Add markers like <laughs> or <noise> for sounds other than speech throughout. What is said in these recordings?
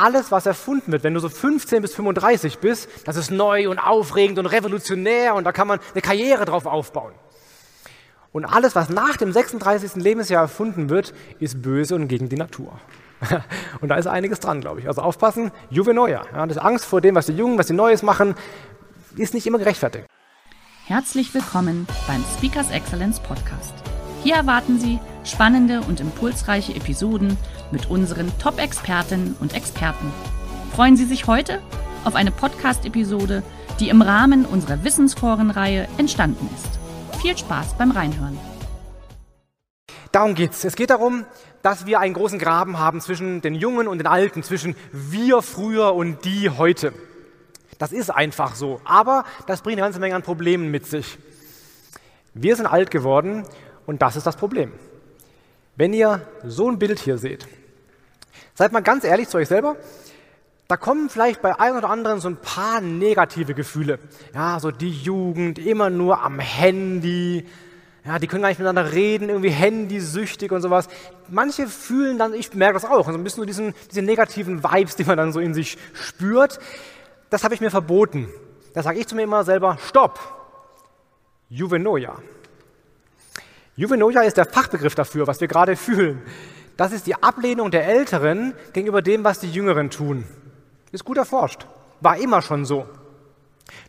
Alles, was erfunden wird, wenn du so 15 bis 35 bist, das ist neu und aufregend und revolutionär und da kann man eine Karriere drauf aufbauen. Und alles, was nach dem 36. Lebensjahr erfunden wird, ist böse und gegen die Natur. <laughs> Und da ist einiges dran, glaube ich. Also aufpassen, Juve Neuer. Ja, das Angst vor dem, was die Jungen, was die Neues machen, ist nicht immer gerechtfertigt. Herzlich willkommen beim Speakers Excellence Podcast. Hier erwarten Sie spannende und impulsreiche Episoden mit unseren Top-Expertinnen und Experten. Freuen Sie sich heute auf eine Podcast-Episode, die im Rahmen unserer Wissensforenreihe entstanden ist. Viel Spaß beim Reinhören. Darum geht's. Es geht darum, dass wir einen großen Graben haben zwischen den Jungen und den Alten, zwischen wir früher und die heute. Das ist einfach so. Aber das bringt eine ganze Menge an Problemen mit sich. Wir sind alt geworden und das ist das Problem. Wenn ihr so ein Bild hier seht, seid mal ganz ehrlich zu euch selber, da kommen vielleicht bei einem oder anderen so ein paar negative Gefühle. Ja, so die Jugend, immer nur am Handy. Ja, die können gar nicht miteinander reden, irgendwie handysüchtig und sowas. Manche fühlen dann, ich merke das auch, so ein bisschen so diesen, diese negativen Vibes, die man dann so in sich spürt das habe ich mir verboten. Da sage ich zu mir immer selber, stopp, Juvenoia. Juvenoia ist der Fachbegriff dafür, was wir gerade fühlen. Das ist die Ablehnung der Älteren gegenüber dem, was die Jüngeren tun. Ist gut erforscht. War immer schon so.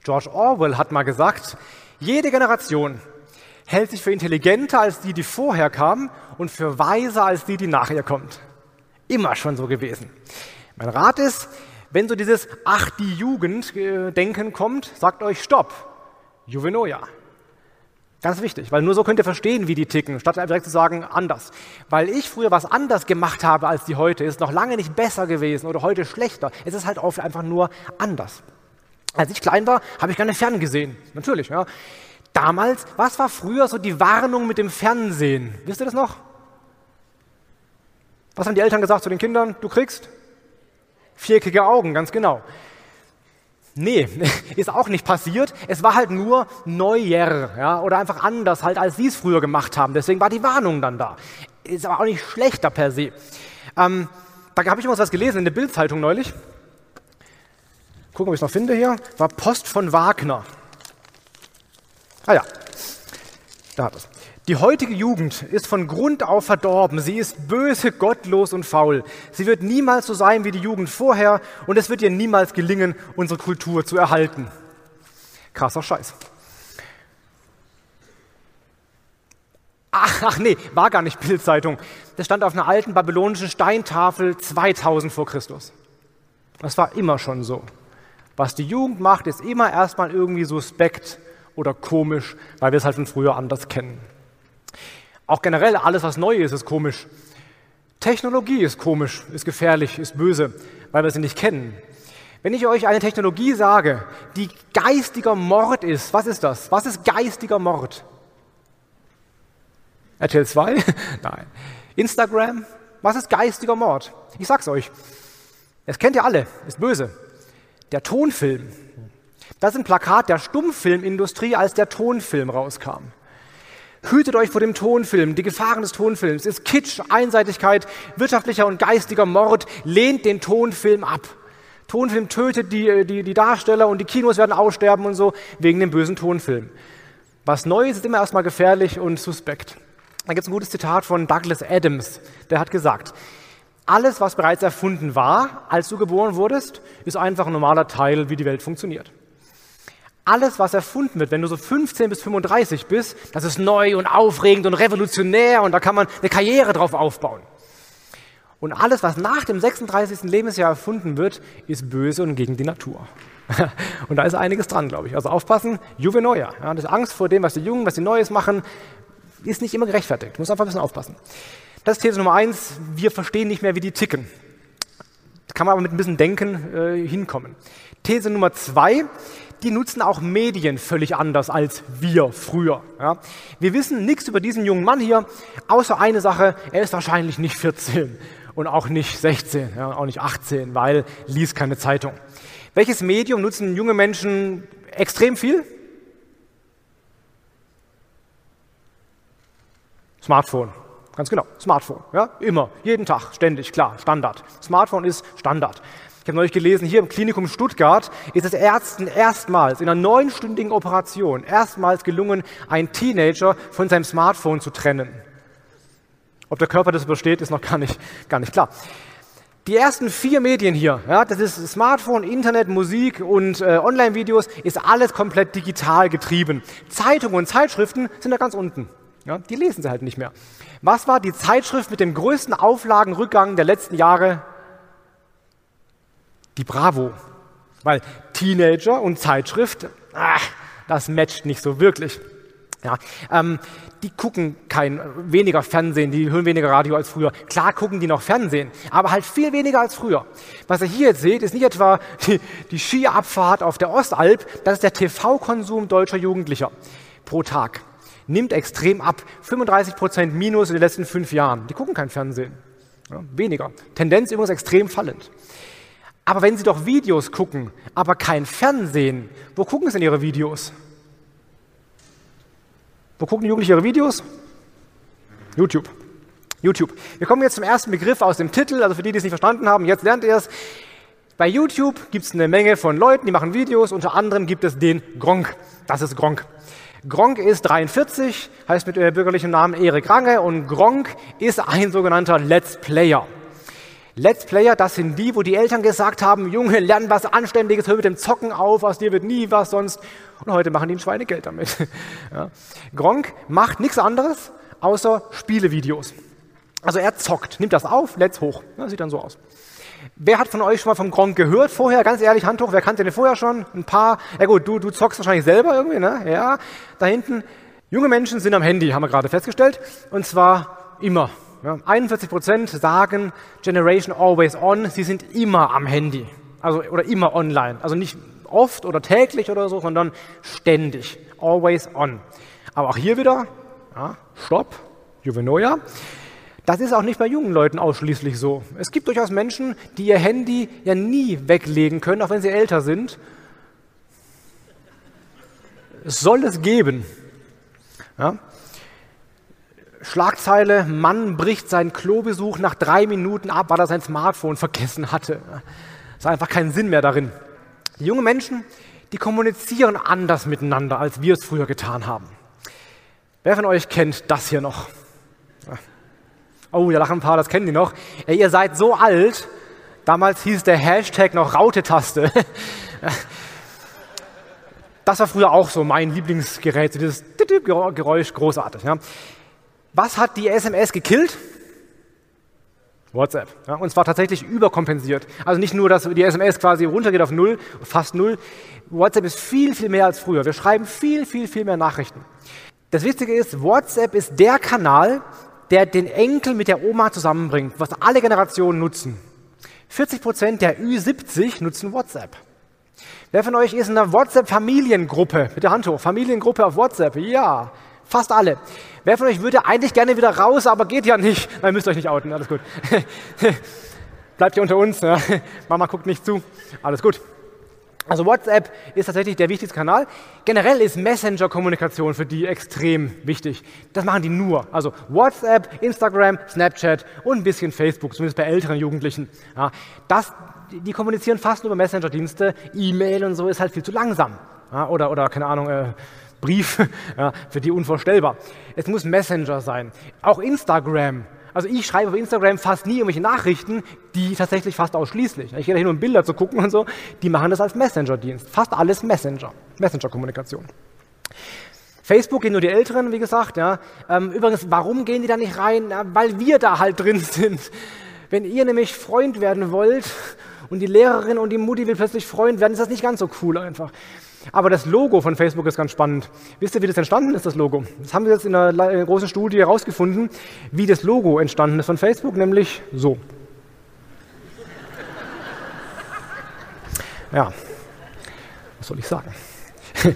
George Orwell hat mal gesagt, jede Generation hält sich für intelligenter als die, die vorher kamen und für weiser als die, die nach ihr kommt. Immer schon so gewesen. Mein Rat ist, wenn so dieses Ach, die Jugend äh, kommt, sagt euch Stopp. Juvenoia. Ganz wichtig, weil nur so könnt ihr verstehen, wie die ticken, statt direkt zu sagen, anders. Weil ich früher was anders gemacht habe als die heute, ist noch lange nicht besser gewesen oder heute schlechter. Es ist halt oft einfach nur anders. Als ich klein war, habe ich gerne Fern gesehen. Natürlich, ja. Damals, was war früher so die Warnung mit dem Fernsehen? Wisst ihr das noch? Was haben die Eltern gesagt zu den Kindern? Du kriegst Viereckige Augen, ganz genau. Nee, <laughs> ist auch nicht passiert. Es war halt nur neuer ja, oder einfach anders, halt, als sie es früher gemacht haben. Deswegen war die Warnung dann da. Ist aber auch nicht schlechter per se. Ähm, da habe ich mal was gelesen in der Bildzeitung neulich. Gucken, ob ich es noch finde hier. War Post von Wagner. Ah ja, da hat es. Die heutige Jugend ist von Grund auf verdorben. Sie ist böse, gottlos und faul. Sie wird niemals so sein wie die Jugend vorher und es wird ihr niemals gelingen, unsere Kultur zu erhalten. Krasser Scheiß. Ach, ach nee, war gar nicht Bildzeitung. Das stand auf einer alten babylonischen Steintafel 2000 vor Christus. Das war immer schon so. Was die Jugend macht, ist immer erstmal irgendwie suspekt oder komisch, weil wir es halt von früher anders kennen. Auch generell alles, was neu ist, ist komisch. Technologie ist komisch, ist gefährlich, ist böse, weil wir sie nicht kennen. Wenn ich euch eine Technologie sage, die geistiger Mord ist, was ist das? Was ist geistiger Mord? RTL 2? <laughs> Nein. Instagram? Was ist geistiger Mord? Ich sag's euch. Das kennt ihr alle, ist böse. Der Tonfilm. Das ist ein Plakat der Stummfilmindustrie, als der Tonfilm rauskam. Hütet euch vor dem Tonfilm. Die Gefahren des Tonfilms ist Kitsch, Einseitigkeit, wirtschaftlicher und geistiger Mord. Lehnt den Tonfilm ab. Tonfilm tötet die, die, die Darsteller und die Kinos werden aussterben und so wegen dem bösen Tonfilm. Was Neues ist immer erstmal gefährlich und suspekt. Da gibt es ein gutes Zitat von Douglas Adams, der hat gesagt, alles, was bereits erfunden war, als du geboren wurdest, ist einfach ein normaler Teil, wie die Welt funktioniert. Alles, was erfunden wird, wenn du so 15 bis 35 bist, das ist neu und aufregend und revolutionär und da kann man eine Karriere drauf aufbauen. Und alles, was nach dem 36. Lebensjahr erfunden wird, ist böse und gegen die Natur. <laughs> Und da ist einiges dran, glaube ich. Also aufpassen, Juve Neuer. Ja, das Angst vor dem, was die Jungen, was die Neues machen, ist nicht immer gerechtfertigt. Muss einfach ein bisschen aufpassen. Das ist These Nummer eins. Wir verstehen nicht mehr, wie die ticken. Kann man aber mit ein bisschen Denken äh, hinkommen. These Nummer zwei, die nutzen auch Medien völlig anders als wir früher. Ja. Wir wissen nichts über diesen jungen Mann hier, außer eine Sache, er ist wahrscheinlich nicht 14 und auch nicht 16, ja, auch nicht 18, weil liest keine Zeitung. Welches Medium nutzen junge Menschen extrem viel? Smartphone. Ganz genau, Smartphone. Ja? Immer, jeden Tag, ständig, klar, Standard. Smartphone ist Standard. Ich habe neulich gelesen, hier im Klinikum Stuttgart ist es Ärzten erstmals in einer neunstündigen Operation erstmals gelungen, einen Teenager von seinem Smartphone zu trennen. Ob der Körper das übersteht, ist noch gar nicht, gar nicht klar. Die ersten vier Medien hier, ja, das ist Smartphone, Internet, Musik und äh, Online-Videos, ist alles komplett digital getrieben. Zeitungen und Zeitschriften sind da ganz unten. Ja, die lesen sie halt nicht mehr. Was war die Zeitschrift mit dem größten Auflagenrückgang der letzten Jahre? Die Bravo. Weil Teenager und Zeitschrift, ach, das matcht nicht so wirklich. Ja, ähm, die gucken kein weniger Fernsehen, die hören weniger Radio als früher. Klar gucken die noch Fernsehen, aber halt viel weniger als früher. Was ihr hier jetzt seht, ist nicht etwa die, die Skiabfahrt auf der Ostalb, das ist der TV-Konsum deutscher Jugendlicher pro Tag nimmt extrem ab. 35 Prozent minus in den letzten fünf Jahren. Die gucken kein Fernsehen. Ja, weniger. Tendenz übrigens extrem fallend. Aber wenn Sie doch Videos gucken, aber kein Fernsehen, wo gucken Sie denn Ihre Videos? Wo gucken Jugendliche ihre Videos? YouTube. YouTube. Wir kommen jetzt zum ersten Begriff aus dem Titel, also für die, die es nicht verstanden haben, jetzt lernt ihr es. Bei YouTube gibt es eine Menge von Leuten, die machen Videos, unter anderem gibt es den Gronk. Das ist Gronk. Gronk ist 43, heißt mit äh, bürgerlichem Namen Erik Range und Gronk ist ein sogenannter Let's Player. Let's Player, das sind die, wo die Eltern gesagt haben, Junge, lern was Anständiges, hör mit dem Zocken auf, aus dir wird nie was sonst. Und heute machen die ein Schweinegeld damit. <laughs> Ja. Gronk macht nichts anderes, außer Spielevideos. Also er zockt, nimmt das auf, let's hoch. Das sieht dann so aus. Wer hat von euch schon mal vom Gronk gehört vorher? Ganz ehrlich, Hand hoch, wer kannte den vorher schon? Ein paar. Ja gut, du, du zockst wahrscheinlich selber irgendwie, ne? Ja. Da hinten. Junge Menschen sind am Handy, haben wir gerade festgestellt. Und zwar immer. Ja. 41 Prozent sagen Generation Always On, sie sind immer am Handy. Also, oder immer online. Also nicht oft oder täglich oder so, sondern ständig. Always on. Aber auch hier wieder, ja, Stopp, Juvenoia. Das ist auch nicht bei jungen Leuten ausschließlich so. Es gibt durchaus Menschen, die ihr Handy ja nie weglegen können, auch wenn sie älter sind. Es soll es geben. Ja? Schlagzeile, Mann bricht seinen Klobesuch nach drei Minuten ab, weil er sein Smartphone vergessen hatte. Es ist einfach keinen Sinn mehr darin. Die jungen Menschen, die kommunizieren anders miteinander, als wir es früher getan haben. Wer von euch kennt das hier noch? Oh, da lachen ein paar, das kennen die noch. Ey, ihr seid so alt. Damals hieß der Hashtag noch Raute-Taste. Das war früher auch so mein Lieblingsgerät, dieses Geräusch, großartig. Was hat die SMS gekillt? WhatsApp. Ja, und zwar tatsächlich überkompensiert. Also nicht nur, dass die SMS quasi runtergeht auf null, fast null. WhatsApp ist viel, viel mehr als früher. Wir schreiben viel, viel, viel mehr Nachrichten. Das Wichtige ist, WhatsApp ist der Kanal, der den Enkel mit der Oma zusammenbringt, was alle Generationen nutzen. 40 Prozent der Ü70 nutzen WhatsApp. Wer von euch ist in einer WhatsApp-Familiengruppe? Mit der Hand hoch. Familiengruppe auf WhatsApp? Ja, fast alle. Wer von euch würde eigentlich gerne wieder raus, aber geht ja nicht? Ihr müsst euch nicht outen, alles gut. <laughs> Bleibt hier unter uns. Ja. <laughs> Mama guckt nicht zu. Alles gut. Also WhatsApp ist tatsächlich der wichtigste Kanal. Generell ist Messenger-Kommunikation für die extrem wichtig. Das machen die nur. Also WhatsApp, Instagram, Snapchat und ein bisschen Facebook, zumindest bei älteren Jugendlichen. Ja, das, die kommunizieren fast nur über Messenger-Dienste. E-Mail und so ist halt viel zu langsam. Ja, oder, oder, keine Ahnung, äh, Brief, <laughs> ja, für die unvorstellbar. Es muss Messenger sein. Auch Instagram also ich schreibe auf Instagram fast nie irgendwelche Nachrichten, die tatsächlich fast ausschließlich. Ich gehe da hin, um Bilder zu gucken und so. Die machen das als Messenger-Dienst. Fast alles Messenger. Messenger-Kommunikation. Facebook gehen nur die Älteren, wie gesagt. Ja. Ähm, übrigens, warum gehen die da nicht rein? Weil wir da halt drin <laughs> sind. Wenn ihr nämlich Freund werden wollt und die Lehrerin und die Mutti will plötzlich Freund werden, ist das nicht ganz so cool einfach. Aber das Logo von Facebook ist ganz spannend. Wisst ihr, wie das entstanden ist, das Logo? Das haben wir jetzt in einer großen Studie herausgefunden, wie das Logo entstanden ist von Facebook, nämlich so. <laughs> Ja, was soll ich sagen? <laughs>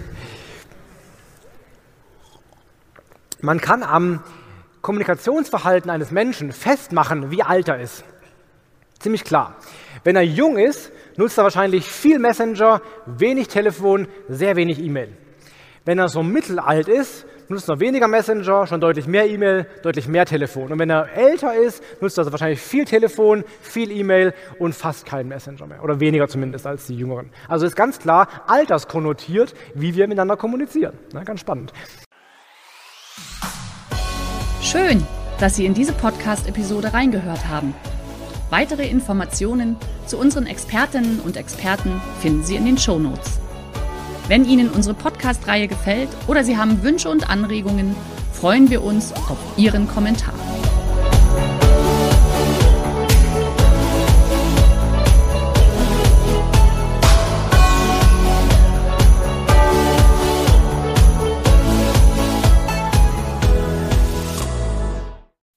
Man kann am Kommunikationsverhalten eines Menschen festmachen, wie alt er ist. Ziemlich klar. Wenn er jung ist, nutzt er wahrscheinlich viel Messenger, wenig Telefon, sehr wenig E-Mail. Wenn er so mittelalt ist, nutzt er weniger Messenger, schon deutlich mehr E-Mail, deutlich mehr Telefon. Und wenn er älter ist, nutzt er wahrscheinlich viel Telefon, viel E-Mail und fast keinen Messenger mehr. Oder weniger zumindest als die Jüngeren. Also ist ganz klar alterskonnotiert, wie wir miteinander kommunizieren. Na, ganz spannend. Schön, dass Sie in diese Podcast-Episode reingehört haben. Weitere Informationen zu unseren Expertinnen und Experten finden Sie in den Show Notes. Wenn Ihnen unsere Podcast-Reihe gefällt oder Sie haben Wünsche und Anregungen, freuen wir uns auf Ihren Kommentar.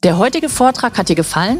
Der heutige Vortrag hat dir gefallen?